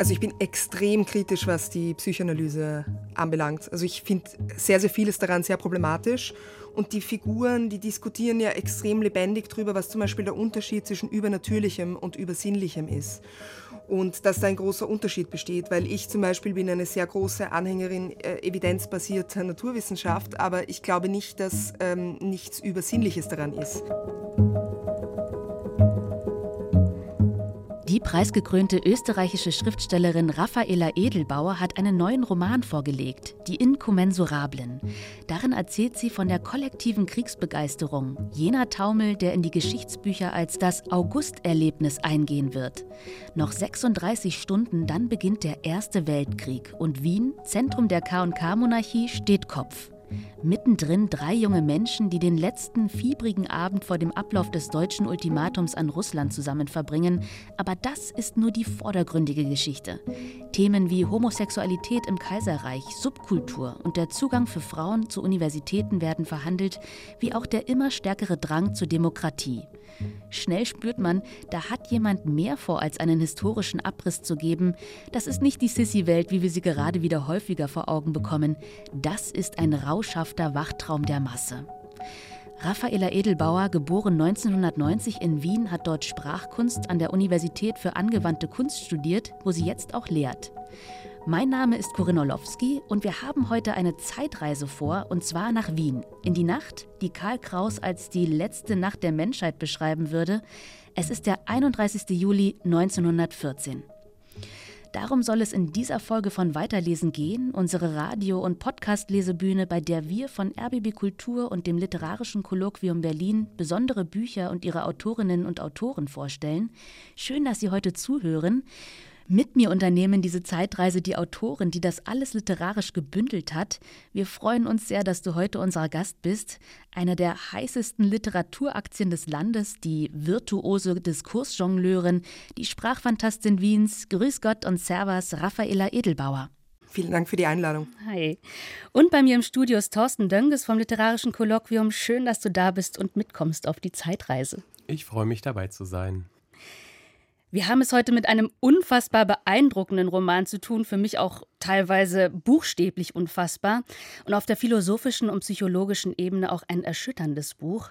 Also ich bin extrem kritisch, was die Psychoanalyse anbelangt. Also ich finde sehr, sehr vieles daran sehr problematisch. Und die Figuren, die diskutieren ja extrem lebendig darüber, was zum Beispiel der Unterschied zwischen Übernatürlichem und Übersinnlichem ist. Und dass da ein großer Unterschied besteht, weil ich zum Beispiel bin eine sehr große Anhängerin äh, evidenzbasierter Naturwissenschaft, aber ich glaube nicht, dass ähm, nichts Übersinnliches daran ist. Die preisgekrönte österreichische Schriftstellerin Raffaela Edelbauer hat einen neuen Roman vorgelegt, Die Inkommensurablen. Darin erzählt sie von der kollektiven Kriegsbegeisterung, jener Taumel, der in die Geschichtsbücher als das Augusterlebnis eingehen wird. Noch 36 Stunden, dann beginnt der Erste Weltkrieg und Wien, Zentrum der KK-Monarchie, steht Kopf. Mittendrin drei junge Menschen, die den letzten fiebrigen Abend vor dem Ablauf des deutschen Ultimatums an Russland zusammen verbringen. Aber das ist nur die vordergründige Geschichte. Themen wie Homosexualität im Kaiserreich, Subkultur und der Zugang für Frauen zu Universitäten werden verhandelt, wie auch der immer stärkere Drang zur Demokratie. Schnell spürt man, da hat jemand mehr vor, als einen historischen Abriss zu geben. Das ist nicht die Sissy-Welt, wie wir sie gerade wieder häufiger vor Augen bekommen. Das ist ein rauschhafter Wachtraum der Masse. Raffaela Edelbauer, geboren 1990 in Wien, hat dort Sprachkunst an der Universität für angewandte Kunst studiert, wo sie jetzt auch lehrt. Mein Name ist Corinne Orlowski und wir haben heute eine Zeitreise vor, und zwar nach Wien. In die Nacht, die Karl Kraus als die letzte Nacht der Menschheit beschreiben würde. Es ist der 31. Juli 1914. Darum soll es in dieser Folge von Weiterlesen gehen, unsere Radio- und Podcast-Lesebühne, bei der wir von RBB Kultur und dem Literarischen Kolloquium Berlin besondere Bücher und ihre Autorinnen und Autoren vorstellen. Schön, dass Sie heute zuhören. Mit mir unternehmen diese Zeitreise die Autorin, die das alles literarisch gebündelt hat. Wir freuen uns sehr, dass du heute unser Gast bist. Eine der heißesten Literaturaktien des Landes, die virtuose Diskursjongleurin, die Sprachfantastin Wiens. Grüß Gott und Servus, Raffaela Edelbauer. Vielen Dank für die Einladung. Hi. Und bei mir im Studio ist Thorsten Dönges vom Literarischen Kolloquium. Schön, dass du da bist und mitkommst auf die Zeitreise. Ich freue mich dabei zu sein. Wir haben es heute mit einem unfassbar beeindruckenden Roman zu tun, für mich auch teilweise buchstäblich unfassbar und auf der philosophischen und psychologischen Ebene auch ein erschütterndes Buch.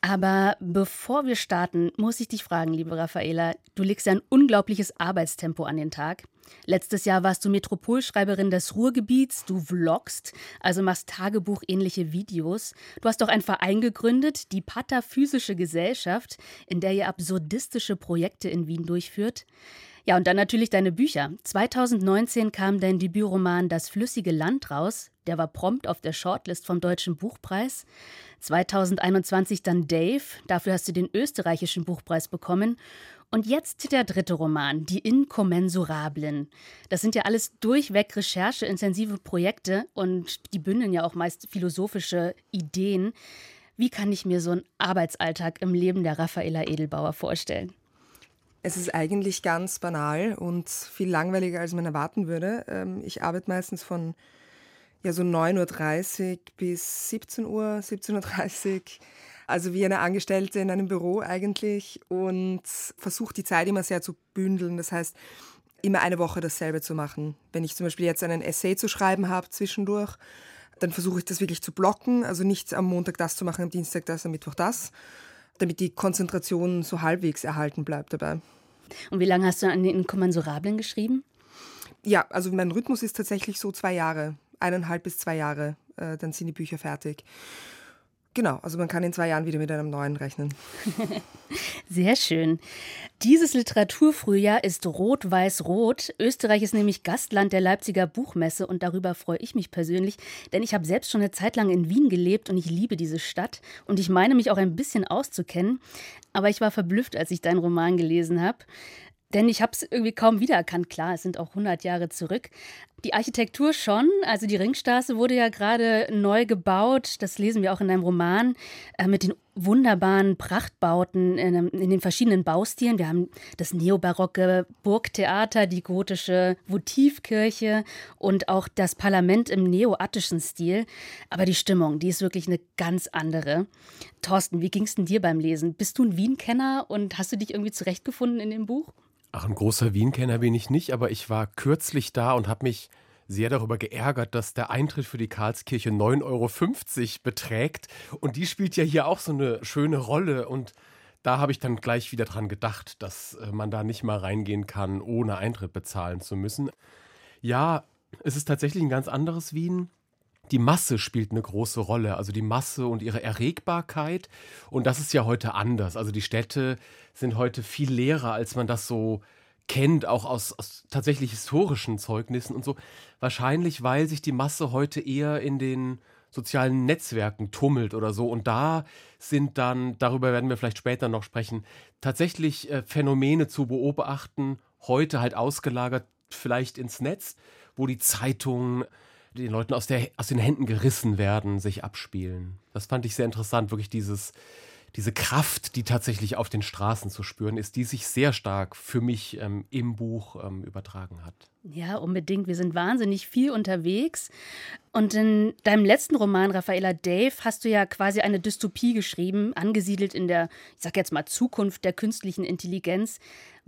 Aber bevor wir starten, muss ich dich fragen, liebe Raffaela, du legst ja ein unglaubliches Arbeitstempo an den Tag. Letztes Jahr warst du Metropolschreiberin des Ruhrgebiets, du vloggst, also machst Tagebuchähnliche Videos. Du hast auch einen Verein gegründet, die Pataphysische Gesellschaft, in der ihr absurdistische Projekte in Wien durchführt. Ja, und dann natürlich deine Bücher. 2019 kam dein Debütroman Das flüssige Land raus. Der war prompt auf der Shortlist vom Deutschen Buchpreis. 2021 dann Dave. Dafür hast du den österreichischen Buchpreis bekommen. Und jetzt der dritte Roman, Die Inkommensurablen. Das sind ja alles durchweg rechercheintensive Projekte und die bündeln ja auch meist philosophische Ideen. Wie kann ich mir so einen Arbeitsalltag im Leben der Raffaela Edelbauer vorstellen? Es ist eigentlich ganz banal und viel langweiliger, als man erwarten würde. Ähm, ich arbeite meistens von ja, so 9.30 Uhr bis 17 Uhr, 17.30 Uhr. Also wie eine Angestellte in einem Büro eigentlich und versuche die Zeit immer sehr zu bündeln. Das heißt, immer eine Woche dasselbe zu machen. Wenn ich zum Beispiel jetzt einen Essay zu schreiben habe zwischendurch, dann versuche ich das wirklich zu blocken. Also nicht am Montag das zu machen, am Dienstag das, am Mittwoch das damit die Konzentration so halbwegs erhalten bleibt dabei. Und wie lange hast du an den Inkommensurablen geschrieben? Ja, also mein Rhythmus ist tatsächlich so zwei Jahre, eineinhalb bis zwei Jahre, äh, dann sind die Bücher fertig. Genau, also man kann in zwei Jahren wieder mit einem neuen rechnen. Sehr schön. Dieses Literaturfrühjahr ist rot-weiß-rot. Österreich ist nämlich Gastland der Leipziger Buchmesse und darüber freue ich mich persönlich, denn ich habe selbst schon eine Zeit lang in Wien gelebt und ich liebe diese Stadt und ich meine mich auch ein bisschen auszukennen. Aber ich war verblüfft, als ich deinen Roman gelesen habe. Denn ich habe es irgendwie kaum wiedererkannt. Klar, es sind auch 100 Jahre zurück. Die Architektur schon. Also die Ringstraße wurde ja gerade neu gebaut. Das lesen wir auch in deinem Roman äh, mit den wunderbaren Prachtbauten in, in, den verschiedenen Baustilen. Wir haben das neobarocke Burgtheater, die gotische Votivkirche und auch das Parlament im neoattischen Stil. Aber die Stimmung, die ist wirklich eine ganz andere. Thorsten, wie ging es denn dir beim Lesen? Bist du ein Wien-Kenner und hast du dich irgendwie zurechtgefunden in dem Buch? Ach, ein großer Wien-Kenner bin ich nicht, aber ich war kürzlich da und habe mich sehr darüber geärgert, dass der Eintritt für die Karlskirche 9,50 Euro beträgt. Und die spielt ja hier auch so eine schöne Rolle. Und da habe ich dann gleich wieder dran gedacht, dass äh, man da nicht mal reingehen kann, ohne Eintritt bezahlen zu müssen. Ja, es ist tatsächlich ein ganz anderes Wien. Die Masse spielt eine große Rolle, also die Masse und ihre Erregbarkeit. Und das ist ja heute anders. Also die Städte sind heute viel leerer, als man das so kennt, auch aus, aus, tatsächlich historischen Zeugnissen und so. Wahrscheinlich, weil sich die Masse heute eher in den sozialen Netzwerken tummelt oder so. Und da sind dann, darüber werden wir vielleicht später noch sprechen, tatsächlich äh, Phänomene zu beobachten, heute halt ausgelagert vielleicht ins Netz, wo die Zeitungen den Leuten aus, der, aus den Händen gerissen werden, sich abspielen. Das fand ich sehr interessant, wirklich dieses, diese Kraft, die tatsächlich auf den Straßen zu spüren ist, die sich sehr stark für mich ähm, im Buch ähm, übertragen hat. Ja, unbedingt. Wir sind wahnsinnig viel unterwegs. Und in deinem letzten Roman, Raffaella Dave, hast du ja quasi eine Dystopie geschrieben, angesiedelt in der, ich sag jetzt mal, Zukunft der künstlichen Intelligenz.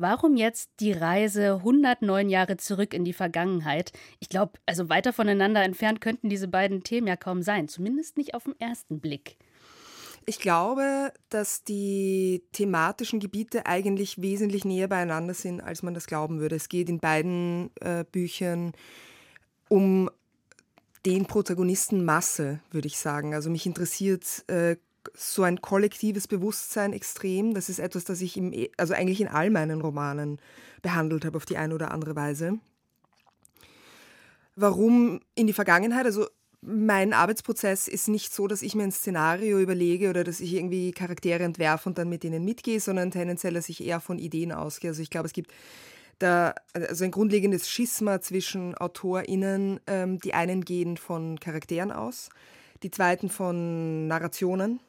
Warum jetzt die Reise 109 Jahre zurück in die Vergangenheit? Ich glaube, also weiter voneinander entfernt könnten diese beiden Themen ja kaum sein, zumindest nicht auf den ersten Blick. Ich glaube, dass die thematischen Gebiete eigentlich wesentlich näher beieinander sind, als man das glauben würde. Es geht in beiden äh, Büchern um den Protagonisten Masse, würde ich sagen. Also mich interessiert äh, so ein kollektives Bewusstsein extrem. Das ist etwas, das ich im, also eigentlich in all meinen Romanen behandelt habe auf die eine oder andere Weise. Warum in die Vergangenheit? Also mein Arbeitsprozess ist nicht so, dass ich mir ein Szenario überlege oder dass ich irgendwie Charaktere entwerfe und dann mit denen mitgehe, sondern tendenziell, dass ich eher von Ideen ausgehe. Also ich glaube, es gibt da also ein grundlegendes Schisma zwischen AutorInnen. Ähm, die einen gehen von Charakteren aus, die zweiten von Narrationen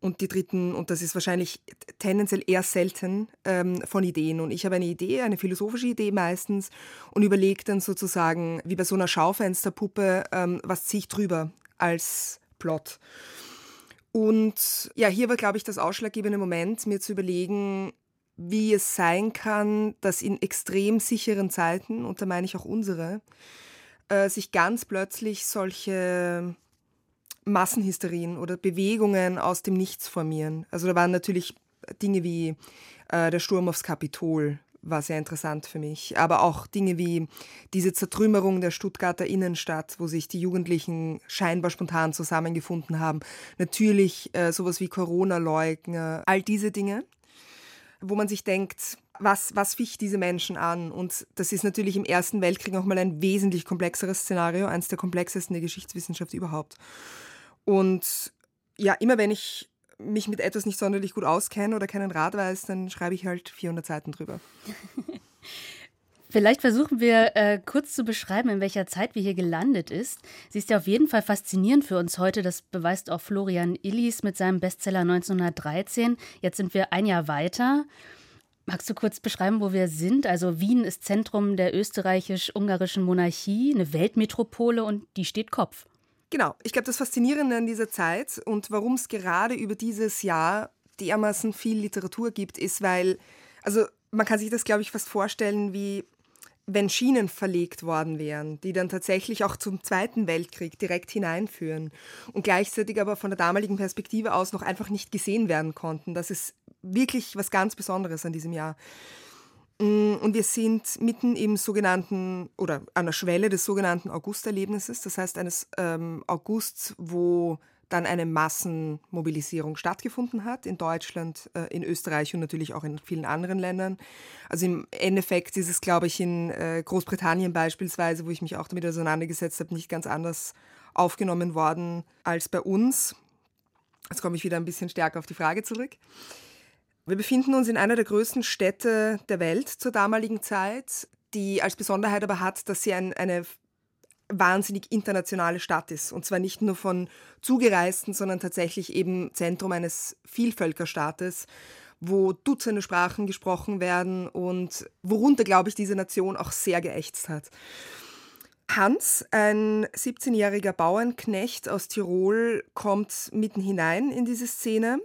und die dritten, und das ist wahrscheinlich tendenziell eher selten, ähm, von Ideen. Und ich habe eine Idee, eine philosophische Idee meistens, und überlege dann sozusagen, wie bei so einer Schaufensterpuppe, ähm, was ziehe ich drüber als Plot. Und ja, hier war, glaube ich, das ausschlaggebende Moment, mir zu überlegen, wie es sein kann, dass in extrem sicheren Zeiten, und da meine ich auch unsere, äh, sich ganz plötzlich solche Massenhysterien oder Bewegungen aus dem Nichts formieren. Also da waren natürlich Dinge wie äh, der Sturm aufs Kapitol, war sehr interessant für mich. Aber auch Dinge wie diese Zertrümmerung der Stuttgarter Innenstadt, wo sich die Jugendlichen scheinbar spontan zusammengefunden haben. Natürlich äh, sowas wie Corona-Leugner, all diese Dinge, wo man sich denkt, was, was ficht diese Menschen an? Und das ist natürlich im Ersten Weltkrieg nochmal ein wesentlich komplexeres Szenario, eines der komplexesten der Geschichtswissenschaft überhaupt. Und ja, immer wenn ich mich mit etwas nicht sonderlich gut auskenne oder keinen Rat weiß, dann schreibe ich halt 400 Seiten drüber. Vielleicht versuchen wir äh, kurz zu beschreiben, in welcher Zeit wir hier gelandet ist. Sie ist ja auf jeden Fall faszinierend für uns heute. Das beweist auch Florian Illis mit seinem Bestseller 1913. Jetzt sind wir ein Jahr weiter. Magst du kurz beschreiben, wo wir sind? Also Wien ist Zentrum der österreichisch-ungarischen Monarchie, eine Weltmetropole und die steht Kopf. Genau, ich glaube, das Faszinierende an dieser Zeit und warum es gerade über dieses Jahr dermaßen viel Literatur gibt, ist, weil, also man kann sich das, glaube ich, fast vorstellen, wie wenn Schienen verlegt worden wären, die dann tatsächlich auch zum Zweiten Weltkrieg direkt hineinführen und gleichzeitig aber von der damaligen Perspektive aus noch einfach nicht gesehen werden konnten. Das ist wirklich was ganz Besonderes an diesem Jahr. Mm, und wir sind mitten im sogenannten oder an der Schwelle des sogenannten Augusterlebnisses, das heißt eines ähm, Augusts, wo dann eine Massenmobilisierung stattgefunden hat in Deutschland, äh, in Österreich und natürlich auch in vielen anderen Ländern. Also im Endeffekt ist es, glaube ich, in äh, Großbritannien beispielsweise, wo ich mich auch damit auseinandergesetzt habe, nicht ganz anders aufgenommen worden als bei uns. Jetzt komme ich wieder ein bisschen stärker auf die Frage zurück. Wir befinden uns in einer der größten Städte der Welt zur damaligen Zeit, die als Besonderheit aber hat, dass sie ein, eine wahnsinnig internationale Stadt ist. Und zwar nicht nur von Zugereisten, sondern tatsächlich eben Zentrum eines Vielvölkerstaates, wo Dutzende Sprachen gesprochen werden und worunter, glaube ich, diese Nation auch sehr geächtzt hat. Hans, ein 17-jähriger Bauernknecht aus Tirol, kommt mitten hinein in diese Szene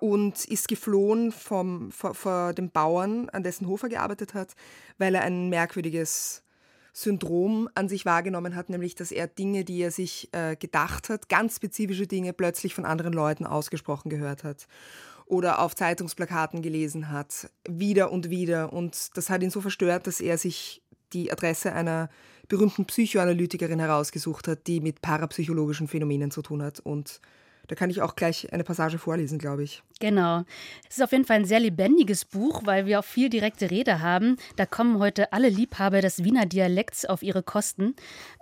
und ist geflohen vom, vor, vor dem Bauern, an dessen Hof er gearbeitet hat, weil er ein merkwürdiges Syndrom an sich wahrgenommen hat, nämlich dass er Dinge, die er sich äh, gedacht hat, ganz spezifische Dinge plötzlich von anderen Leuten ausgesprochen gehört hat oder auf Zeitungsplakaten gelesen hat, wieder und wieder. Und das hat ihn so verstört, dass er sich die Adresse einer berühmten Psychoanalytikerin herausgesucht hat, die mit parapsychologischen Phänomenen zu tun hat und da kann ich auch gleich eine Passage vorlesen, glaube ich. Genau. Es ist auf jeden Fall ein sehr lebendiges Buch, weil wir auch viel direkte Rede haben. Da kommen heute alle Liebhaber des Wiener Dialekts auf ihre Kosten.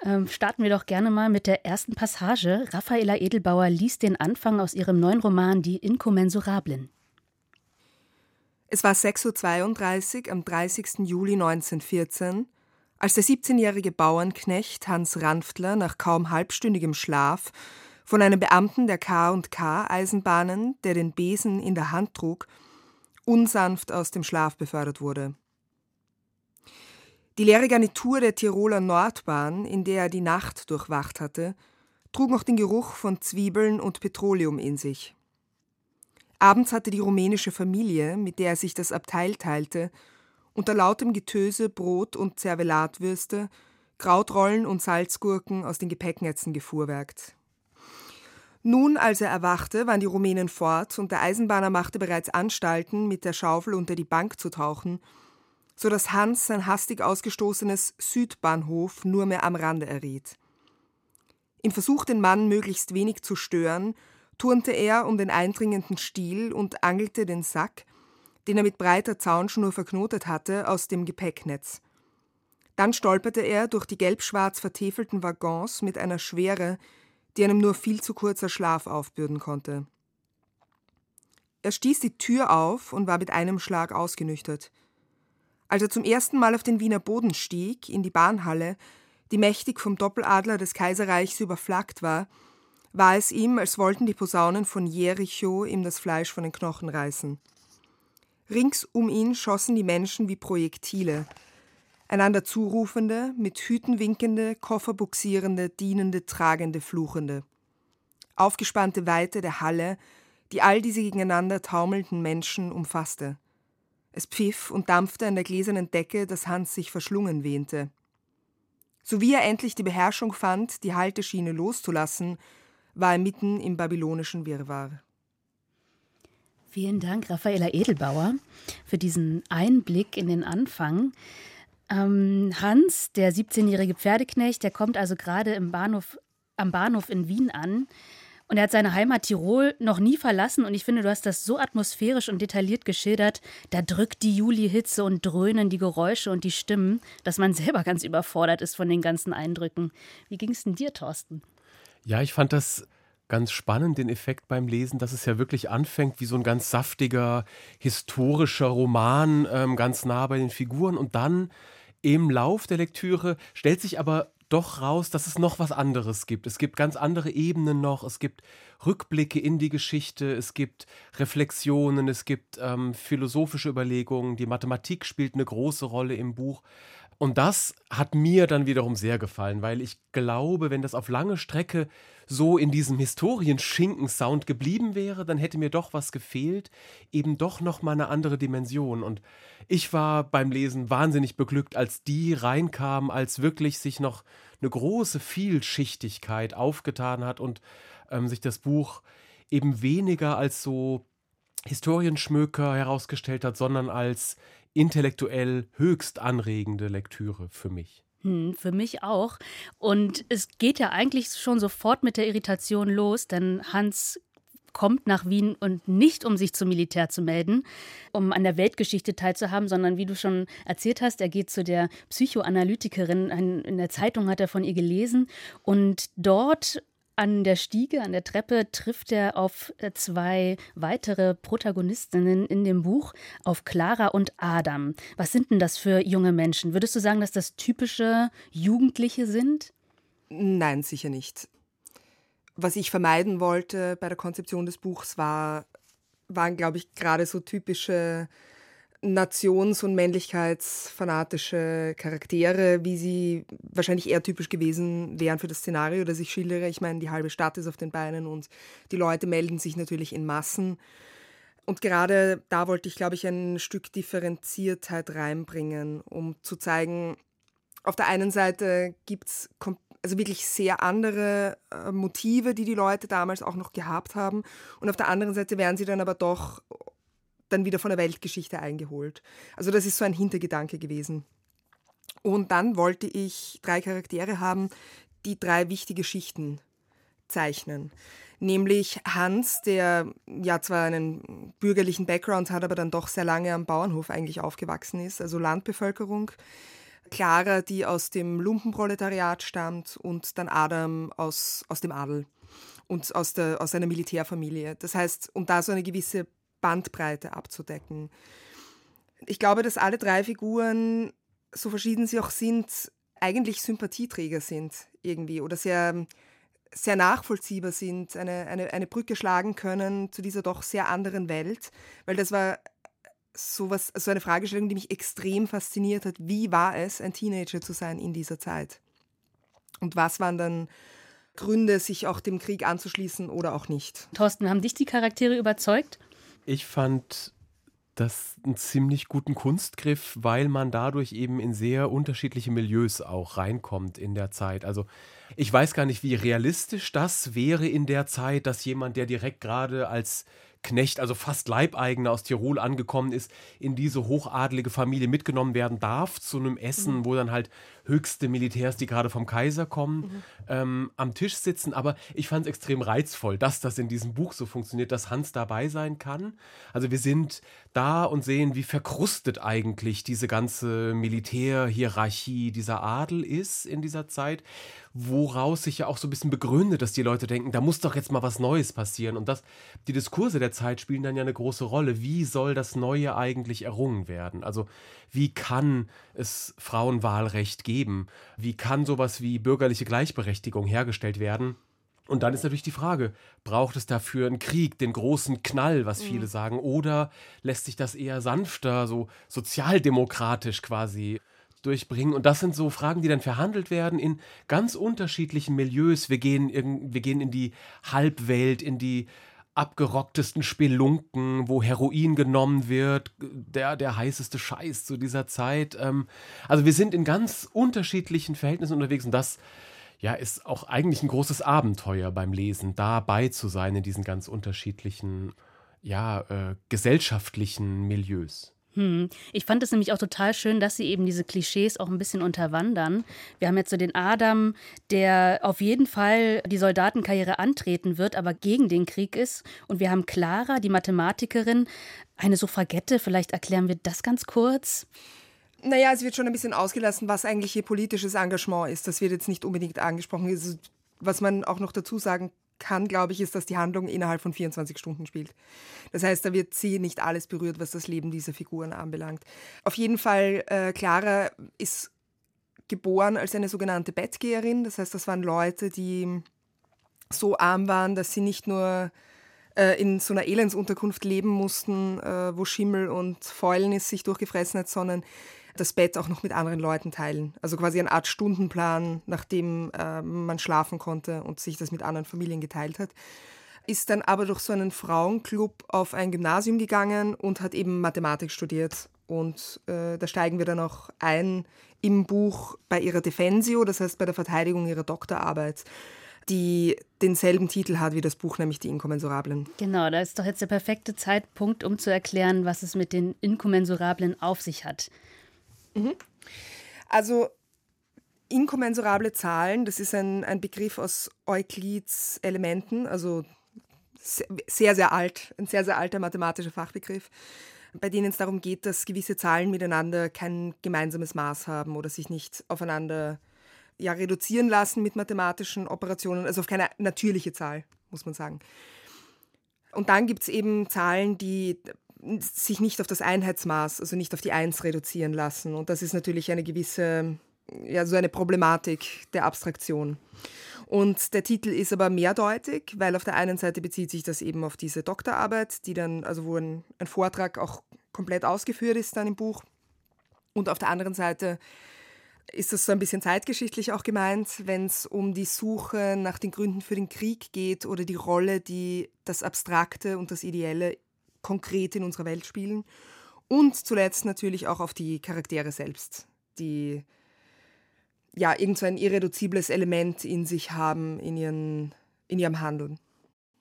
Ähm, starten wir doch gerne mal mit der ersten Passage. Raffaela Edelbauer liest den Anfang aus ihrem neuen Roman Die Inkommensurablen. Es war 6.32 Uhr am 30. Juli 1914, als der 17-jährige Bauernknecht Hans Ranftler nach kaum halbstündigem Schlaf von einem Beamten der K&K Eisenbahnen, der den Besen in der Hand trug, unsanft aus dem Schlaf befördert wurde. Die leere Garnitur der Tiroler Nordbahn, in der er die Nacht durchwacht hatte, trug noch den Geruch von Zwiebeln und Petroleum in sich. Abends hatte die rumänische Familie, mit der er sich das Abteil teilte, unter lautem Getöse Brot und Zervelatwürste, Krautrollen und Salzgurken aus den Gepäcknetzen gefuhrwerkt. Nun, als er erwachte, waren die Rumänen fort und der Eisenbahner machte bereits Anstalten, mit der Schaufel unter die Bank zu tauchen, so dass Hans sein hastig ausgestoßenes Südbahnhof nur mehr am Rande erriet. Im Versuch, den Mann möglichst wenig zu stören, turnte er um den eindringenden Stiel und angelte den Sack, den er mit breiter Zaunschnur verknotet hatte, aus dem Gepäcknetz. Dann stolperte er durch die gelb-schwarz vertäfelten Waggons mit einer Schwere, die einem nur viel zu kurzer Schlaf aufbürden konnte. Er stieß die Tür auf und war mit einem Schlag ausgenüchtert. Als er zum ersten Mal auf den Wiener Boden stieg, in die Bahnhalle, die mächtig vom Doppeladler des Kaiserreichs überflaggt war, war es ihm, als wollten die Posaunen von Jericho ihm das Fleisch von den Knochen reißen. Rings um ihn schossen die Menschen wie Projektile, einander zurufende, mit Hüten winkende, Koffer buxierende, dienende, tragende, fluchende. Aufgespannte Weite der Halle, die all diese gegeneinander taumelnden Menschen umfasste. Es pfiff und dampfte an der gläsernen Decke, dass Hans sich verschlungen wähnte. Sowie er endlich die Beherrschung fand, die Halteschiene loszulassen, war er mitten im babylonischen Wirrwarr. Vielen Dank, Raffaela Edelbauer, für diesen Einblick in den Anfang. Ähm, Hans, der 17-jährige Pferdeknecht, der kommt also gerade im Bahnhof, am Bahnhof in Wien an. Und er hat seine Heimat Tirol noch nie verlassen. Und ich finde, du hast das so atmosphärisch und detailliert geschildert. Da drückt die Juli-Hitze und dröhnen die Geräusche und die Stimmen, dass man selber ganz überfordert ist von den ganzen Eindrücken. Wie ging es denn dir, Thorsten? Ja, ich fand das ganz spannend, den Effekt beim Lesen, dass es ja wirklich anfängt wie so ein ganz saftiger, historischer Roman, ähm, ganz nah bei den Figuren. Und dann im Lauf der Lektüre stellt sich aber doch raus, dass es noch was anderes gibt. Es gibt ganz andere Ebenen noch. Es gibt Rückblicke in die Geschichte, es gibt Reflexionen, es gibt ähm, philosophische Überlegungen. Die Mathematik spielt eine große Rolle im Buch. Und das hat mir dann wiederum sehr gefallen, weil ich glaube, wenn das auf lange Strecke so in diesem Historienschinken-Sound geblieben wäre, dann hätte mir doch was gefehlt, eben doch noch mal eine andere Dimension. Und ich war beim Lesen wahnsinnig beglückt, als die reinkam, als wirklich sich noch eine große Vielschichtigkeit aufgetan hat und ähm, sich das Buch eben weniger als so Historienschmöker herausgestellt hat, sondern als intellektuell höchst anregende Lektüre für mich. Hm, für mich auch. Und es geht ja eigentlich schon sofort mit der Irritation los, denn Hans kommt nach Wien und nicht, um sich zum Militär zu melden, um an der Weltgeschichte teilzuhaben, sondern wie du schon erzählt hast, er geht zu der Psychoanalytikerin. In der Zeitung hat er von ihr gelesen und dort an der Stiege, an der Treppe trifft er auf äh, zwei weitere Protagonistinnen in dem Buch, auf Clara und Adam. Was sind denn das für junge Menschen? Würdest du sagen, dass das typische Jugendliche sind? Nein, sicher nicht. Was ich vermeiden wollte bei der Konzeption des Buchs war, waren, glaube ich, gerade so typische nations- und männlichkeitsfanatische Charaktere, wie sie wahrscheinlich eher typisch gewesen wären für das Szenario, das ich schildere. Ich meine, die halbe Stadt ist auf den Beinen und die Leute melden sich natürlich in Massen. Und gerade da wollte ich, glaube ich, ein Stück Differenziertheit reinbringen, um zu zeigen, auf der einen Seite gibt es also wirklich sehr andere äh, Motive, die die Leute damals auch noch gehabt haben. Und auf der anderen Seite werden sie dann aber doch dann wieder von der Weltgeschichte eingeholt. Also das ist so ein Hintergedanke gewesen. Und dann wollte ich drei Charaktere haben, die drei wichtige Schichten zeichnen. Nämlich Hans, der ja zwar einen bürgerlichen Background hat, aber dann doch sehr lange am Bauernhof eigentlich aufgewachsen ist, also Landbevölkerung. Clara, die aus dem Lumpenproletariat stammt und dann Adam aus, aus dem Adel und aus, der, aus einer Militärfamilie. Das heißt, um da so eine gewisse Bandbreite abzudecken. Ich glaube, dass alle drei Figuren, so verschieden sie auch sind, eigentlich Sympathieträger sind irgendwie oder sehr, sehr nachvollziehbar sind, eine, eine, eine Brücke schlagen können zu dieser doch sehr anderen Welt, weil das war sowas, so eine Fragestellung, die mich extrem fasziniert hat. Wie war es, ein Teenager zu sein in dieser Zeit? Und was waren dann Gründe, sich auch dem Krieg anzuschließen oder auch nicht? Thorsten, haben dich die Charaktere überzeugt? Ich fand das einen ziemlich guten Kunstgriff, weil man dadurch eben in sehr unterschiedliche Milieus auch reinkommt in der Zeit. Also ich weiß gar nicht, wie realistisch das wäre in der Zeit, dass jemand, der direkt gerade als Knecht, also fast Leibeigener aus Tirol angekommen ist, in diese hochadlige Familie mitgenommen werden darf zu einem Essen, mhm. wo dann halt höchste Militärs, die gerade vom Kaiser kommen, mhm. ähm, am Tisch sitzen. Aber ich fand es extrem reizvoll, dass das in diesem Buch so funktioniert, dass Hans dabei sein kann. Also wir sind da und sehen, wie verkrustet eigentlich diese ganze Militärhierarchie, dieser Adel ist in dieser Zeit woraus sich ja auch so ein bisschen begründet, dass die Leute denken, da muss doch jetzt mal was Neues passieren. Und das, die Diskurse der Zeit spielen dann ja eine große Rolle. Wie soll das Neue eigentlich errungen werden? Also wie kann es Frauenwahlrecht geben? Wie kann sowas wie bürgerliche Gleichberechtigung hergestellt werden? Und dann ist natürlich die Frage, braucht es dafür einen Krieg, den großen Knall, was viele mhm. sagen, oder lässt sich das eher sanfter, so sozialdemokratisch quasi durchbringen. Und das sind so Fragen, die dann verhandelt werden in ganz unterschiedlichen Milieus. Wir gehen, in, wir gehen in die Halbwelt, in die abgerocktesten Spelunken, wo Heroin genommen wird, der, der heißeste Scheiß zu dieser Zeit. Ähm, also wir sind in ganz unterschiedlichen Verhältnissen unterwegs und das ja, ist auch eigentlich ein großes Abenteuer beim Lesen, dabei zu sein in diesen ganz unterschiedlichen, ja, äh, gesellschaftlichen Milieus. Hm. Ich fand es nämlich auch total schön, dass sie eben diese Klischees auch ein bisschen unterwandern. Wir haben jetzt so den Adam, der auf jeden Fall die Soldatenkarriere antreten wird, aber gegen den Krieg ist. Und wir haben Clara, die Mathematikerin, eine Suffragette. Vielleicht erklären wir das ganz kurz. Naja, es wird schon ein bisschen ausgelassen, was eigentlich ihr politisches Engagement ist. Das wird jetzt nicht unbedingt angesprochen. Was man auch noch dazu sagen kann, glaube ich, ist, dass die Handlung innerhalb von 24 Stunden spielt. Das heißt, da wird sie nicht alles berührt, was das Leben dieser Figuren anbelangt. Auf jeden Fall, äh, Clara ist geboren als eine sogenannte Bettgeherin. Das heißt, das waren Leute, die so arm waren, dass sie nicht nur äh, in so einer Elendsunterkunft leben mussten, äh, wo Schimmel und Fäulnis sich durchgefressen hat, sondern das Bett auch noch mit anderen Leuten teilen. Also quasi eine Art Stundenplan, nachdem äh, man schlafen konnte und sich das mit anderen Familien geteilt hat. Ist dann aber durch so einen Frauenclub auf ein Gymnasium gegangen und hat eben Mathematik studiert. Und äh, da steigen wir dann auch ein im Buch bei ihrer Defensio, das heißt bei der Verteidigung ihrer Doktorarbeit die denselben Titel hat wie das Buch, nämlich die Inkommensurablen. Genau, da ist doch jetzt der perfekte Zeitpunkt, um zu erklären, was es mit den Inkommensurablen auf sich hat. Mhm. Also inkommensurable Zahlen, das ist ein, ein Begriff aus Euklids Elementen, also sehr, sehr alt, ein sehr, sehr alter mathematischer Fachbegriff, bei denen es darum geht, dass gewisse Zahlen miteinander kein gemeinsames Maß haben oder sich nicht aufeinander ja, reduzieren lassen mit mathematischen Operationen, also auf keine natürliche Zahl, muss man sagen. Und dann gibt es eben Zahlen, die sich nicht auf das Einheitsmaß, also nicht auf die Eins reduzieren lassen. Und das ist natürlich eine gewisse, ja, so eine Problematik der Abstraktion. Und der Titel ist aber mehrdeutig, weil auf der einen Seite bezieht sich das eben auf diese Doktorarbeit, die dann, also wo ein, ein Vortrag auch komplett ausgeführt ist dann im Buch. Und auf der anderen Seite ist das so ein bisschen zeitgeschichtlich auch gemeint, wenn es um die Suche nach den Gründen für den Krieg geht oder die Rolle, die das Abstrakte und das Ideelle konkret in unserer Welt spielen. Und zuletzt natürlich auch auf die Charaktere selbst, die ja irgend so ein irreduzibles Element in sich haben, in, ihren, in ihrem Handeln.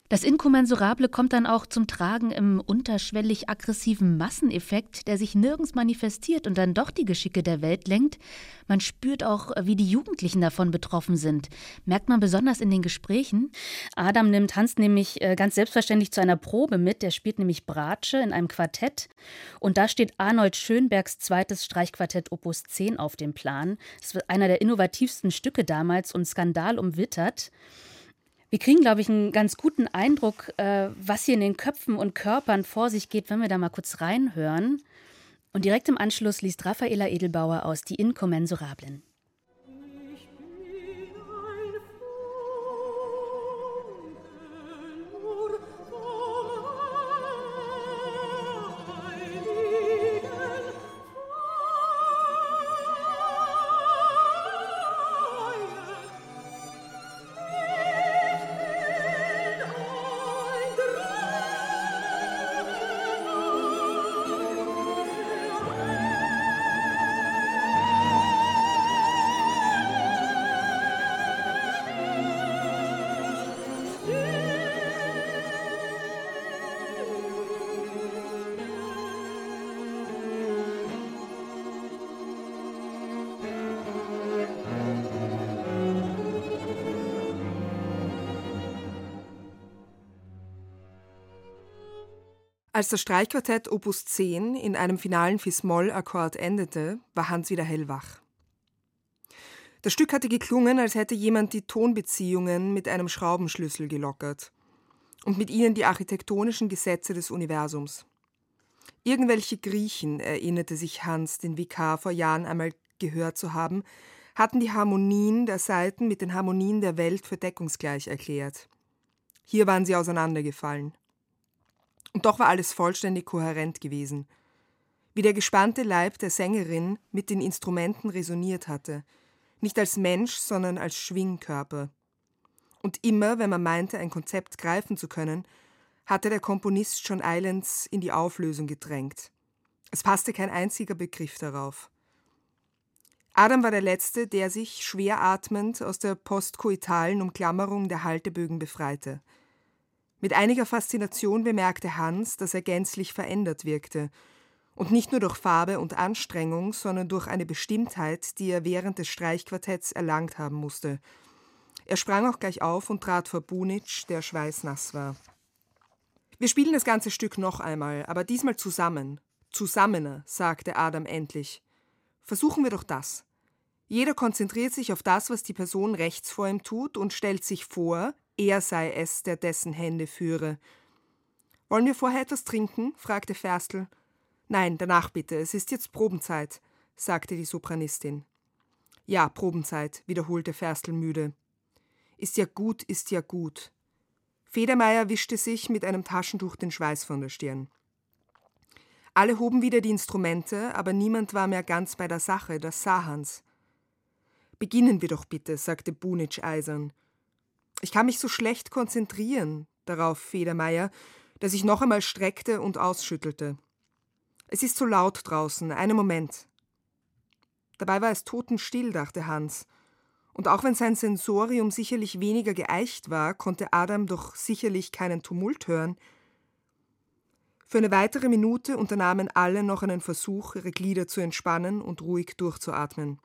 Das Inkommensurable kommt dann auch zum Tragen im unterschwellig aggressiven Masseneffekt, der sich nirgends manifestiert und dann doch die Geschicke der Welt lenkt. Man spürt auch, wie die Jugendlichen davon betroffen sind. Merkt man besonders in den Gesprächen. Adam nimmt Hans nämlich äh, ganz selbstverständlich zu einer Probe mit. Der spielt nämlich Bratsche in einem Quartett. Und da steht Arnold Schönbergs zweites Streichquartett Opus 10 auf dem Plan. Es wird einer der innovativsten Stücke damals und Skandal umwittert. Wir kriegen, glaube ich, einen ganz guten Eindruck, äh, was hier in den Köpfen und Körpern vor sich geht, wenn wir da mal kurz reinhören. Und direkt im Anschluss liest Raffaela Edelbauer aus Die Inkommensurablen. Als das Streichquartett Opus 10 in einem finalen Fis-Moll-Akkord endete, war Hans wieder hellwach. Das Stück hatte geklungen, als hätte jemand die Tonbeziehungen mit einem Schraubenschlüssel gelockert und mit ihnen die architektonischen Gesetze des Universums. Irgendwelche Griechen, erinnerte sich Hans, den Vikar vor Jahren einmal gehört zu haben, hatten die Harmonien der Seiten mit den Harmonien der Welt für deckungsgleich erklärt. Hier waren sie auseinandergefallen. Und doch war alles vollständig kohärent gewesen. Wie der gespannte Leib der Sängerin mit den Instrumenten resoniert hatte, nicht als Mensch, sondern als Schwingkörper. Und immer, wenn man meinte, ein Konzept greifen zu können, hatte der Komponist John Islands in die Auflösung gedrängt. Es passte kein einziger Begriff darauf. Adam war der Letzte, der sich schwer atmend aus der postkoitalen Umklammerung der Haltebögen befreite – mit einiger Faszination bemerkte Hans, dass er gänzlich verändert wirkte, und nicht nur durch Farbe und Anstrengung, sondern durch eine Bestimmtheit, die er während des Streichquartetts erlangt haben musste. Er sprang auch gleich auf und trat vor Bunitsch, der schweißnass war. Wir spielen das ganze Stück noch einmal, aber diesmal zusammen. Zusammener, sagte Adam endlich. Versuchen wir doch das. Jeder konzentriert sich auf das, was die Person rechts vor ihm tut und stellt sich vor, er sei es, der dessen Hände führe. Wollen wir vorher etwas trinken? fragte Ferstl. Nein, danach bitte, es ist jetzt Probenzeit, sagte die Sopranistin. Ja, Probenzeit, wiederholte Ferstl müde. Ist ja gut, ist ja gut. Federmeier wischte sich mit einem Taschentuch den Schweiß von der Stirn. Alle hoben wieder die Instrumente, aber niemand war mehr ganz bei der Sache, das sah Hans. Beginnen wir doch bitte, sagte Bunitsch eisern. Ich kann mich so schlecht konzentrieren, darauf Federmeier, der sich noch einmal streckte und ausschüttelte. Es ist so laut draußen, einen Moment. Dabei war es totenstill, dachte Hans. Und auch wenn sein Sensorium sicherlich weniger geeicht war, konnte Adam doch sicherlich keinen Tumult hören. Für eine weitere Minute unternahmen alle noch einen Versuch, ihre Glieder zu entspannen und ruhig durchzuatmen.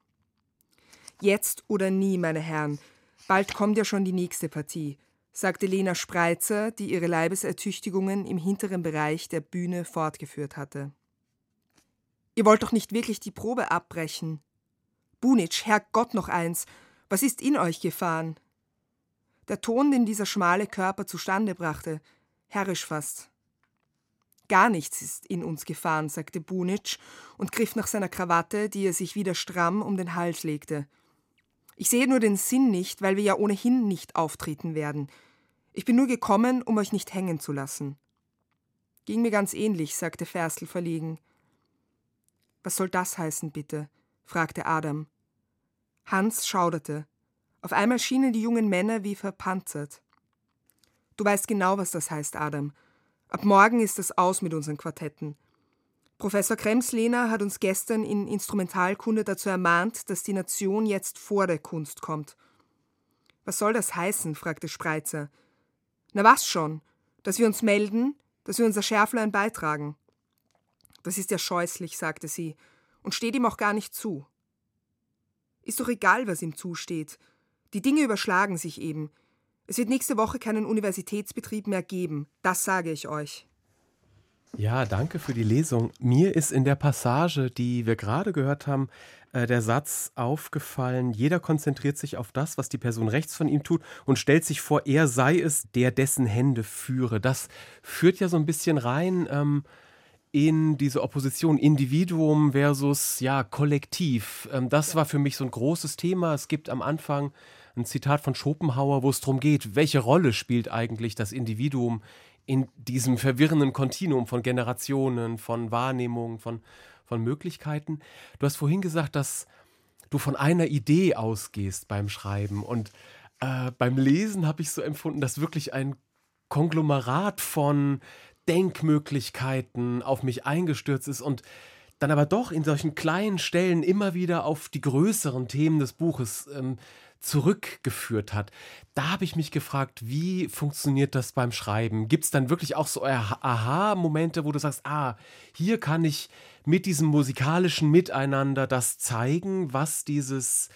Jetzt oder nie, meine Herren, Bald kommt ja schon die nächste Partie, sagte Lena Spreitzer, die ihre Leibesertüchtigungen im hinteren Bereich der Bühne fortgeführt hatte. Ihr wollt doch nicht wirklich die Probe abbrechen. Bunitsch, Herrgott noch eins, was ist in euch gefahren? Der Ton, den dieser schmale Körper zustande brachte, herrisch fast. Gar nichts ist in uns gefahren, sagte Bunitsch und griff nach seiner Krawatte, die er sich wieder stramm um den Hals legte. Ich sehe nur den Sinn nicht, weil wir ja ohnehin nicht auftreten werden. Ich bin nur gekommen, um euch nicht hängen zu lassen. Ging mir ganz ähnlich, sagte Ferstl verlegen. Was soll das heißen, bitte? fragte Adam. Hans schauderte. Auf einmal schienen die jungen Männer wie verpanzert. Du weißt genau, was das heißt, Adam. Ab morgen ist es aus mit unseren Quartetten. Professor Kremslehner hat uns gestern in Instrumentalkunde dazu ermahnt, dass die Nation jetzt vor der Kunst kommt. Was soll das heißen? fragte Spreitzer. Na was schon? Dass wir uns melden, dass wir unser Schärflein beitragen. Das ist ja scheußlich, sagte sie, und steht ihm auch gar nicht zu. Ist doch egal, was ihm zusteht. Die Dinge überschlagen sich eben. Es wird nächste Woche keinen Universitätsbetrieb mehr geben, das sage ich euch. Ja, danke für die Lesung. Mir ist in der Passage, die wir gerade gehört haben, äh, der Satz aufgefallen, jeder konzentriert sich auf das, was die Person rechts von ihm tut und stellt sich vor, er sei es, der dessen Hände führe. Das führt ja so ein bisschen rein ähm, in diese Opposition Individuum versus ja Kollektiv. Ähm, das war für mich so ein großes Thema. Es gibt am Anfang ein Zitat von Schopenhauer, wo es darum geht, welche Rolle spielt eigentlich das Individuum in diesem verwirrenden Kontinuum von Generationen, von Wahrnehmungen, von, von Möglichkeiten. Du hast vorhin gesagt, dass du von einer Idee ausgehst beim Schreiben. Und äh, beim Lesen habe ich so empfunden, dass wirklich ein Konglomerat von Denkmöglichkeiten auf mich eingestürzt ist und dann aber doch in solchen kleinen Stellen immer wieder auf die größeren Themen des Buches ähm, zurückgeführt hat. Da habe ich mich gefragt, wie funktioniert das beim Schreiben? Gibt es dann wirklich auch so Aha-Momente, wo du sagst, ah, hier kann ich mit diesem musikalischen Miteinander das zeigen, was dieses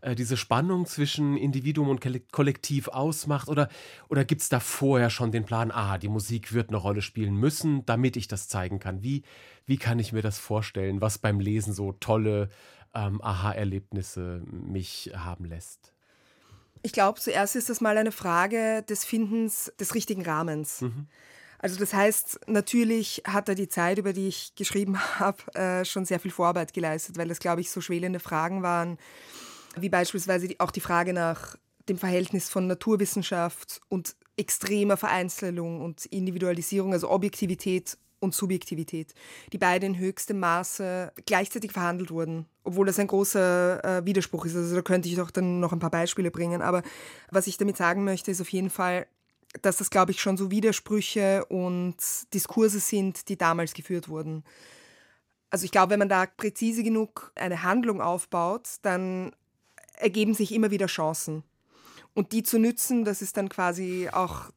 äh, diese Spannung zwischen Individuum und Kollektiv ausmacht? Oder, oder gibt es da vorher schon den Plan, ah, die Musik wird eine Rolle spielen müssen, damit ich das zeigen kann? Wie, wie kann ich mir das vorstellen, was beim Lesen so tolle ähm, Aha-Erlebnisse mich haben lässt? Ich glaube, zuerst ist das mal eine Frage des Findens des richtigen Rahmens. Mhm. Also das heißt, natürlich hat er die Zeit, über die ich geschrieben habe, äh, schon sehr viel Vorarbeit geleistet, weil das, glaube ich, so schwelende Fragen waren, wie beispielsweise auch die Frage nach dem Verhältnis von Naturwissenschaft und extremer Vereinzelung und Individualisierung, also Objektivität und Subjektivität, die beide in höchstem Maße gleichzeitig verhandelt wurden, obwohl das ein großer äh, Widerspruch ist. Also da könnte ich doch dann noch ein paar Beispiele bringen. Aber was ich damit sagen möchte, ist auf jeden Fall, dass das, glaube ich, schon so Widersprüche und Diskurse sind, die damals geführt wurden. Also ich glaube, wenn man da präzise genug eine Handlung aufbaut, dann ergeben sich immer wieder Chancen. Und die zu nützen, das ist dann quasi auch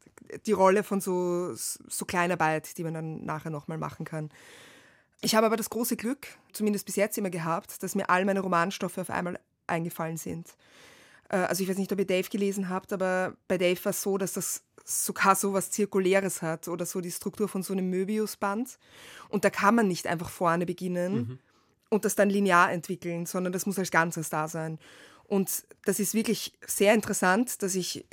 die Rolle von so, so Kleinarbeit, die man dann nachher nochmal machen kann. Ich habe aber das große Glück, zumindest bis jetzt immer gehabt, dass mir all meine Romanstoffe auf einmal eingefallen sind. Äh, also ich weiß nicht, ob ihr Dave gelesen habt, aber bei Dave war es so, dass das sogar so was Zirkuläres hat oder so die Struktur von so einem Möbiusband. Und da kann man nicht einfach vorne beginnen mhm. und das dann linear entwickeln, sondern das muss als Ganzes da sein. Und das ist wirklich sehr interessant, dass ich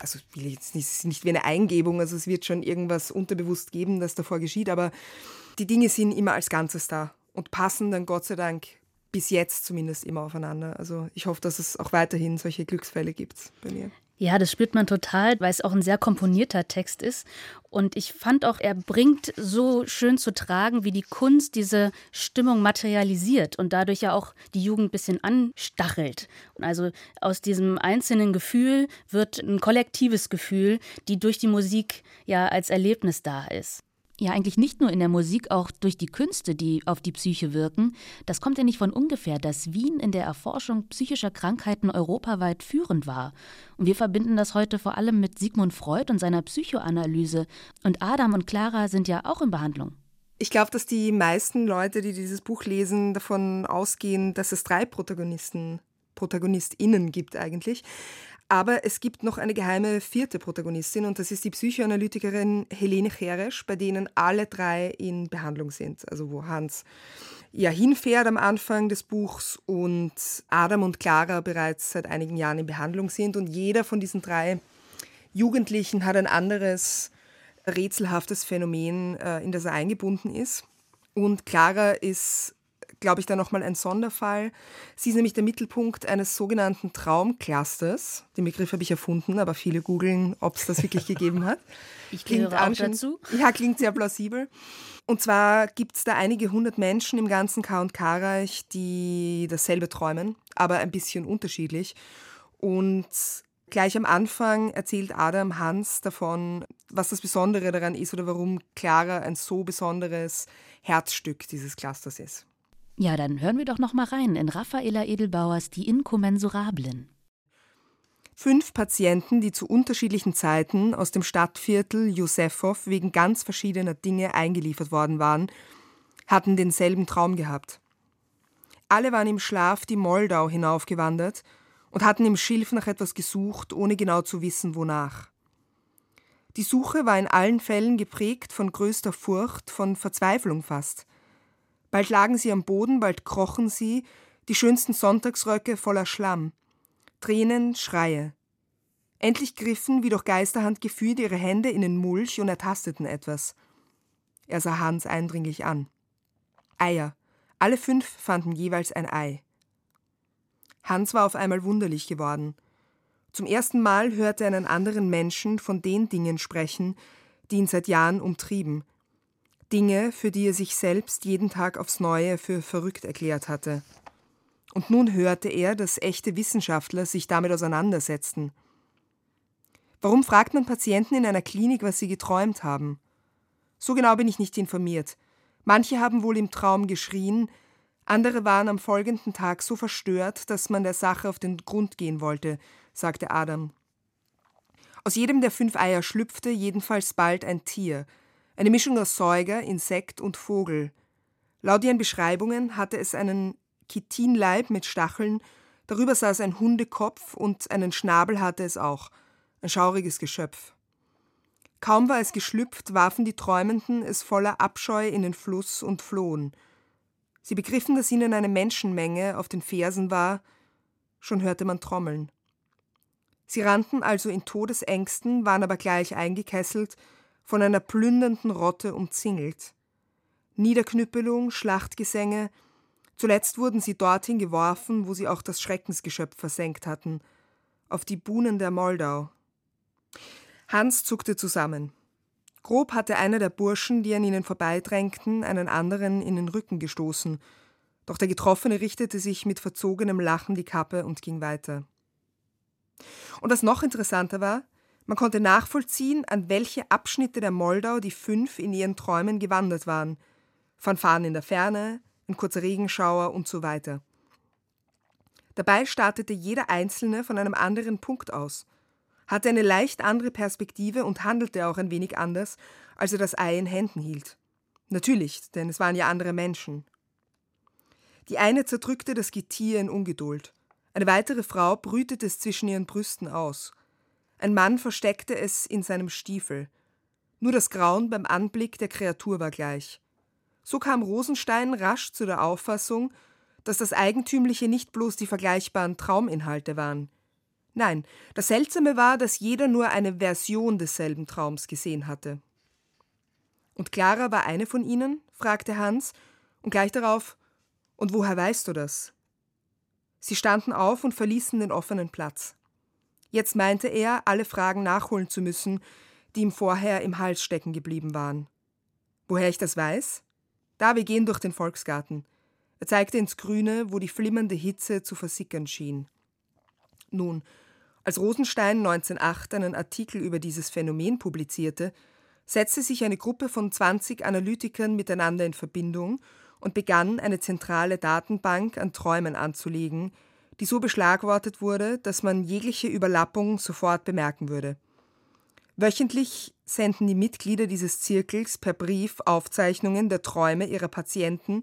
also es ist nicht wie eine Eingebung, also es wird schon irgendwas unterbewusst geben, das davor geschieht, aber die Dinge sind immer als Ganzes da und passen dann Gott sei Dank bis jetzt zumindest immer aufeinander. Also ich hoffe, dass es auch weiterhin solche Glücksfälle gibt bei mir. Ja, das spürt man total, weil es auch ein sehr komponierter Text ist. Und ich fand auch, er bringt so schön zu tragen, wie die Kunst diese Stimmung materialisiert und dadurch ja auch die Jugend ein bisschen anstachelt. Und also aus diesem einzelnen Gefühl wird ein kollektives Gefühl, die durch die Musik ja als Erlebnis da ist ja eigentlich nicht nur in der Musik, auch durch die Künste, die auf die Psyche wirken. Das kommt ja nicht von ungefähr, dass Wien in der Erforschung psychischer Krankheiten europaweit führend war. Und wir verbinden das heute vor allem mit Sigmund Freud und seiner Psychoanalyse. Und Adam und Clara sind ja auch in Behandlung. Ich glaube, dass die meisten Leute, die dieses Buch lesen, davon ausgehen, dass es drei Protagonisten, ProtagonistInnen gibt eigentlich. Aber es gibt noch eine geheime vierte Protagonistin und das ist die Psychoanalytikerin Helene Cheresch, bei denen alle drei in Behandlung sind. Also wo Hans ja hinfährt am Anfang des Buchs und Adam und Clara bereits seit einigen Jahren in Behandlung sind und jeder von diesen drei Jugendlichen hat ein anderes rätselhaftes Phänomen, äh, in das er eingebunden ist. Und Clara ist glaube ich, da nochmal ein Sonderfall. Sie ist nämlich der Mittelpunkt eines sogenannten Traumclusters. Den Begriff habe ich erfunden, aber viele googeln, ob es das wirklich gegeben hat. Ich klingt auch dazu. Ja, klingt sehr plausibel. Und zwar gibt es da einige hundert Menschen im ganzen K&K-Reich, die dasselbe träumen, aber ein bisschen unterschiedlich. Und Gleich am Anfang erzählt Adam Hans davon, was das Besondere daran ist oder warum Clara ein so besonderes Herzstück dieses Clusters ist. Ja, dann hören wir doch noch mal rein in Raffaela Edelbauers Die Inkommensurablen. Fünf Patienten, die zu unterschiedlichen Zeiten aus dem Stadtviertel Josefov wegen ganz verschiedener Dinge eingeliefert worden waren, hatten denselben Traum gehabt. Alle waren im Schlaf die Moldau hinaufgewandert und hatten im Schilf nach etwas gesucht, ohne genau zu wissen, wonach. Die Suche war in allen Fällen geprägt von größter Furcht, von Verzweiflung fast. Bald lagen sie am Boden, bald krochen sie, die schönsten Sonntagsröcke voller Schlamm. Tränen, Schreie. Endlich griffen, wie durch Geisterhand geführt, ihre Hände in den Mulch und ertasteten etwas. Er sah Hans eindringlich an. Eier. Alle fünf fanden jeweils ein Ei. Hans war auf einmal wunderlich geworden. Zum ersten Mal hörte er einen anderen Menschen von den Dingen sprechen, die ihn seit Jahren umtrieben. Dinge, für die er sich selbst jeden Tag aufs Neue für verrückt erklärt hatte. Und nun hörte er, dass echte Wissenschaftler sich damit auseinandersetzten. Warum fragt man Patienten in einer Klinik, was sie geträumt haben? So genau bin ich nicht informiert. Manche haben wohl im Traum geschrien, andere waren am folgenden Tag so verstört, dass man der Sache auf den Grund gehen wollte, sagte Adam. Aus jedem der fünf Eier schlüpfte jedenfalls bald ein Tier, eine Mischung aus Säuger, Insekt und Vogel. Laut ihren Beschreibungen hatte es einen Chitinleib mit Stacheln, darüber saß ein Hundekopf und einen Schnabel hatte es auch, ein schauriges Geschöpf. Kaum war es geschlüpft, warfen die Träumenden es voller Abscheu in den Fluss und flohen. Sie begriffen, dass ihnen eine Menschenmenge auf den Fersen war, schon hörte man Trommeln. Sie rannten also in Todesängsten, waren aber gleich eingekesselt, von einer plündernden Rotte umzingelt. Niederknüppelung, Schlachtgesänge, Zuletzt wurden sie dorthin geworfen, wo sie auch das Schreckensgeschöpf versenkt hatten, auf die Buhnen der Moldau. Hans zuckte zusammen. Grob hatte einer der Burschen, die an ihnen vorbeidrängten, einen anderen in den Rücken gestoßen, doch der Getroffene richtete sich mit verzogenem Lachen die Kappe und ging weiter. Und was noch interessanter war, man konnte nachvollziehen, an welche Abschnitte der Moldau die fünf in ihren Träumen gewandert waren. Fanfaren in der Ferne, ein kurzer Regenschauer und so weiter. Dabei startete jeder Einzelne von einem anderen Punkt aus, hatte eine leicht andere Perspektive und handelte auch ein wenig anders, als er das Ei in Händen hielt. Natürlich, denn es waren ja andere Menschen. Die eine zerdrückte das Getier in Ungeduld. Eine weitere Frau brütete es zwischen ihren Brüsten aus. Ein Mann versteckte es in seinem Stiefel. Nur das Grauen beim Anblick der Kreatur war gleich. So kam Rosenstein rasch zu der Auffassung, dass das Eigentümliche nicht bloß die vergleichbaren Trauminhalte waren. Nein, das Seltsame war, dass jeder nur eine Version desselben Traums gesehen hatte. Und Clara war eine von ihnen? fragte Hans, und gleich darauf Und woher weißt du das? Sie standen auf und verließen den offenen Platz. Jetzt meinte er, alle Fragen nachholen zu müssen, die ihm vorher im Hals stecken geblieben waren. Woher ich das weiß? Da, wir gehen durch den Volksgarten. Er zeigte ins Grüne, wo die flimmernde Hitze zu versickern schien. Nun, als Rosenstein 1908 einen Artikel über dieses Phänomen publizierte, setzte sich eine Gruppe von 20 Analytikern miteinander in Verbindung und begann, eine zentrale Datenbank an Träumen anzulegen, die so beschlagwortet wurde, dass man jegliche Überlappung sofort bemerken würde. Wöchentlich senden die Mitglieder dieses Zirkels per Brief Aufzeichnungen der Träume ihrer Patienten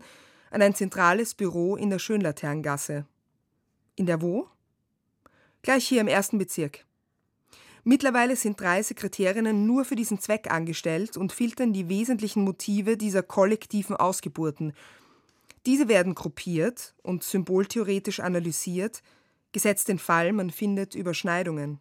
an ein zentrales Büro in der Schönlaterngasse. In der wo? Gleich hier im ersten Bezirk. Mittlerweile sind drei Sekretärinnen nur für diesen Zweck angestellt und filtern die wesentlichen Motive dieser kollektiven Ausgeburten. Diese werden gruppiert und symboltheoretisch analysiert, gesetzt den Fall, man findet Überschneidungen.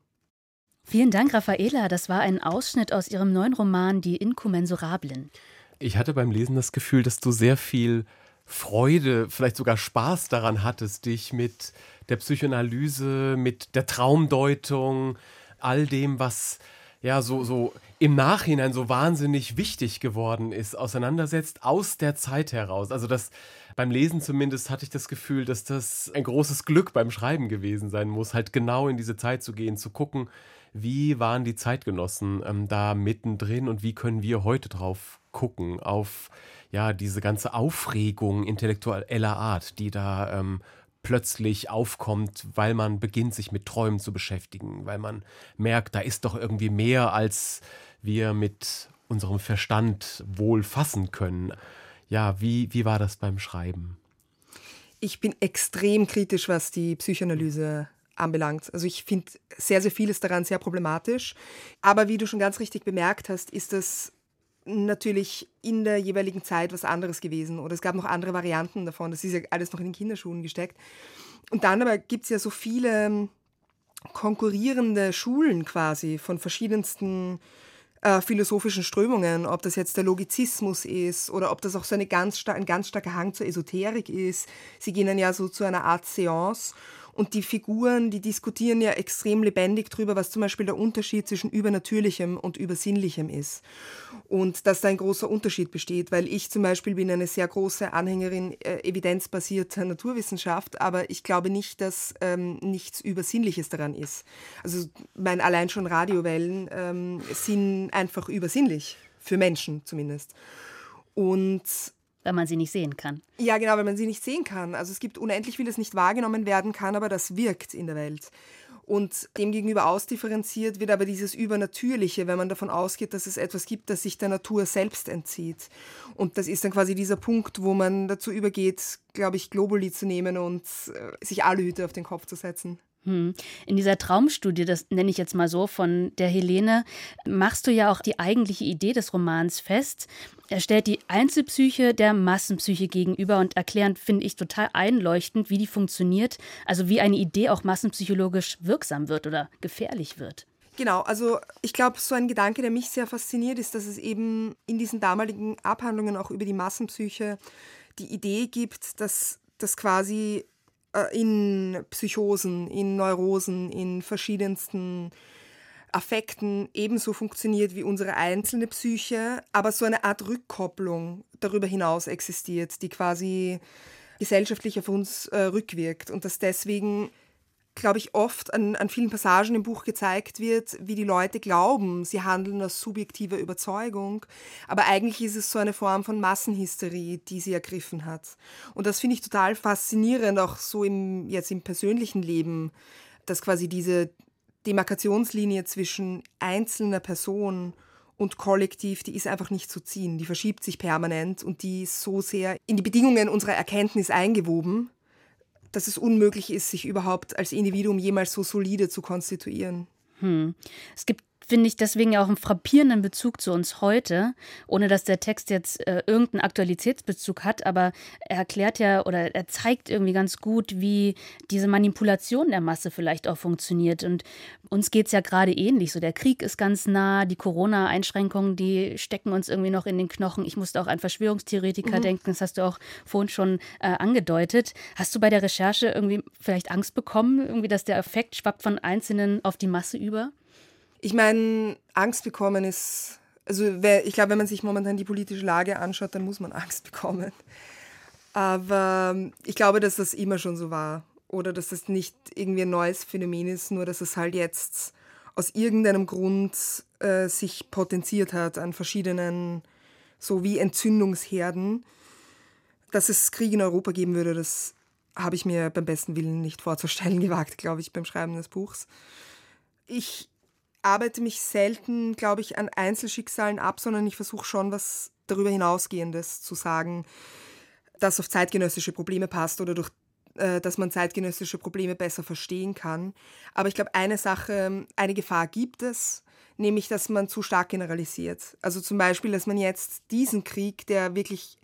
Vielen Dank, Raffaela. Das war ein Ausschnitt aus Ihrem neuen Roman Die Inkommensurablen. Ich hatte beim Lesen das Gefühl, dass du sehr viel Freude, vielleicht sogar Spaß daran hattest, dich mit der Psychoanalyse, mit der Traumdeutung, all dem, was ja, so, so im Nachhinein so wahnsinnig wichtig geworden ist, auseinandersetzt aus der Zeit heraus. Also das beim Lesen zumindest hatte ich das Gefühl, dass das ein großes Glück beim Schreiben gewesen sein muss, halt genau in diese Zeit zu gehen, zu gucken, wie waren die Zeitgenossen ähm, da mittendrin und wie können wir heute drauf gucken auf ja diese ganze Aufregung intellektueller Art, die da ähm, plötzlich aufkommt, weil man beginnt, sich mit Träumen zu beschäftigen, weil man merkt, da ist doch irgendwie mehr, als wir mit unserem Verstand wohl fassen können. Ja, wie, wie war das beim Schreiben? Ich bin extrem kritisch, was die Psychoanalyse anbelangt. Also ich finde sehr, sehr vieles daran sehr problematisch. Aber wie du schon ganz richtig bemerkt hast, ist das natürlich in der jeweiligen Zeit was anderes gewesen oder es gab noch andere Varianten davon. Das ist ja alles noch in den Kinderschuhen gesteckt. Und dann aber gibt es ja so viele konkurrierende Schulen quasi von verschiedensten äh, philosophischen Strömungen, ob das jetzt der Logizismus ist oder ob das auch so eine ganz ein ganz starker Hang zur Esoterik ist. Sie gehen dann ja so zu einer Art Seance und die Figuren, die diskutieren ja extrem lebendig darüber, was zum Beispiel der Unterschied zwischen Übernatürlichem und Übersinnlichem ist. Und dass da ein großer Unterschied besteht, weil ich zum Beispiel bin eine sehr große Anhängerin äh, evidenzbasierter Naturwissenschaft, aber ich glaube nicht, dass ähm, nichts Übersinnliches daran ist. Also mein allein schon Radiowellen ähm, sind einfach übersinnlich, für Menschen zumindest. Und weil man sie nicht sehen kann. Ja, genau, weil man sie nicht sehen kann. Also es gibt unendlich viel, das nicht wahrgenommen werden kann, aber das wirkt in der Welt. Und demgegenüber ausdifferenziert wird aber dieses Übernatürliche, wenn man davon ausgeht, dass es etwas gibt, das sich der Natur selbst entzieht. Und das ist dann quasi dieser Punkt, wo man dazu übergeht, glaube ich, Globuli zu nehmen und äh, sich Aluhüte auf den Kopf zu setzen. Hm. In dieser Traumstudie, das nenne ich jetzt mal so, von der Helene, machst du ja auch die eigentliche Idee des Romans fest. Er stellt die Einzelpsyche der Massenpsyche gegenüber und erklärt, finde ich, total einleuchtend, wie die funktioniert, also wie eine Idee auch massenpsychologisch wirksam wird oder gefährlich wird. Genau, also ich glaube, so ein Gedanke, der mich sehr fasziniert, ist, dass es eben in diesen damaligen Abhandlungen auch über die Massenpsyche die Idee gibt, dass das quasi in Psychosen, in Neurosen, in verschiedensten Affekten ebenso funktioniert wie unsere einzelne Psyche, aber so eine Art Rückkopplung darüber hinaus existiert, die quasi gesellschaftlich auf uns äh, rückwirkt und dass deswegen glaube ich, oft an, an vielen Passagen im Buch gezeigt wird, wie die Leute glauben, sie handeln aus subjektiver Überzeugung. Aber eigentlich ist es so eine Form von Massenhysterie, die sie ergriffen hat. Und das finde ich total faszinierend, auch so im, jetzt im persönlichen Leben, dass quasi diese Demarkationslinie zwischen einzelner Person und Kollektiv, die ist einfach nicht zu ziehen. Die verschiebt sich permanent und die ist so sehr in die Bedingungen unserer Erkenntnis eingewoben, dass es unmöglich ist, sich überhaupt als Individuum jemals so solide zu konstituieren. Hm. Es gibt finde ich deswegen ja auch einen frappierenden Bezug zu uns heute, ohne dass der Text jetzt äh, irgendeinen Aktualitätsbezug hat, aber er erklärt ja oder er zeigt irgendwie ganz gut, wie diese Manipulation der Masse vielleicht auch funktioniert. Und uns geht es ja gerade ähnlich. So, der Krieg ist ganz nah, die Corona-Einschränkungen, die stecken uns irgendwie noch in den Knochen. Ich musste auch an Verschwörungstheoretiker mhm. denken, das hast du auch vorhin schon äh, angedeutet. Hast du bei der Recherche irgendwie vielleicht Angst bekommen, irgendwie, dass der Effekt schwappt von Einzelnen auf die Masse über? Ich meine, Angst bekommen ist, also ich glaube, wenn man sich momentan die politische Lage anschaut, dann muss man Angst bekommen. Aber ich glaube, dass das immer schon so war. Oder dass das nicht irgendwie ein neues Phänomen ist, nur dass es halt jetzt aus irgendeinem Grund äh, sich potenziert hat an verschiedenen, so wie Entzündungsherden. Dass es Krieg in Europa geben würde, das habe ich mir beim besten Willen nicht vorzustellen gewagt, glaube ich, beim Schreiben des Buchs. Ich arbeite mich selten, glaube ich, an Einzelschicksalen ab, sondern ich versuche schon was darüber hinausgehendes zu sagen, das auf zeitgenössische Probleme passt oder durch äh, dass man zeitgenössische Probleme besser verstehen kann. Aber ich glaube, eine Sache, eine Gefahr gibt es, nämlich, dass man zu stark generalisiert. Also zum Beispiel, dass man jetzt diesen Krieg, der wirklich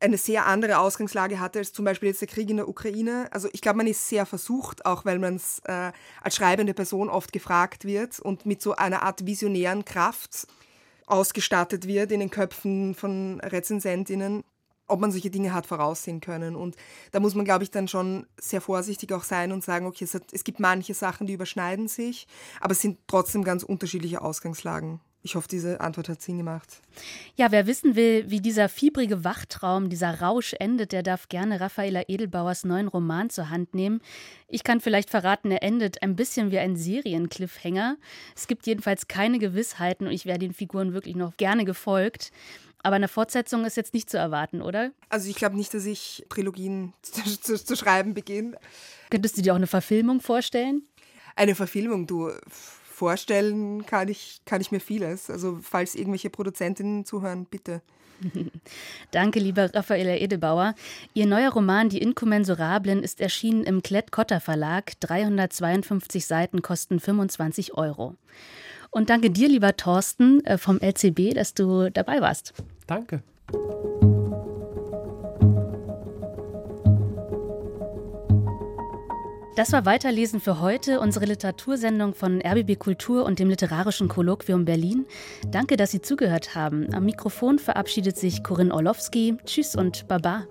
eine sehr andere Ausgangslage hatte als zum Beispiel jetzt der Krieg in der Ukraine. Also ich glaube, man ist sehr versucht, auch weil man es äh, als schreibende Person oft gefragt wird und mit so einer Art visionären Kraft ausgestattet wird in den Köpfen von Rezensentinnen. ob man solche Dinge hat voraussehen können. Und da muss man, glaube ich, dann schon sehr vorsichtig auch sein und sagen, okay, es, hat, es gibt manche Sachen, die überschneiden sich, aber es sind trotzdem ganz unterschiedliche Ausgangslagen. Ich hoffe, diese Antwort hat Sinn gemacht. Ja, wer wissen will, wie dieser fiebrige Wachtraum, dieser Rausch endet, der darf gerne Raffaela Edelbauers neuen Roman zur Hand nehmen. Ich kann vielleicht verraten, er endet ein bisschen wie ein Seriencliffhanger. Es gibt jedenfalls keine Gewissheiten und ich wäre den Figuren wirklich noch gerne gefolgt. Aber eine Fortsetzung ist jetzt nicht zu erwarten, oder? Also ich glaube nicht, dass ich Trilogien zu, zu, zu schreiben beginne. Könntest du dir auch eine Verfilmung vorstellen? Eine Verfilmung, du vorstellen kann ich, kann ich mir vieles. Also falls irgendwelche Produzentinnen zuhören, bitte. Danke, liebe Raffaella Edelbauer. Ihr neuer Roman Die Inkommensurablen ist erschienen im Klett-Cotta Verlag. 352 Seiten kosten 25 Euro. Und danke dir, lieber Thorsten äh, vom LCB, dass du dabei warst. Danke. Das war Weiterlesen für heute, unsere Literatursendung von RBB Kultur und dem Literarischen Kolloquium Berlin. Danke, dass Sie zugehört haben. Am Mikrofon verabschiedet sich Corinne Orlowski. Tschüss und Baba.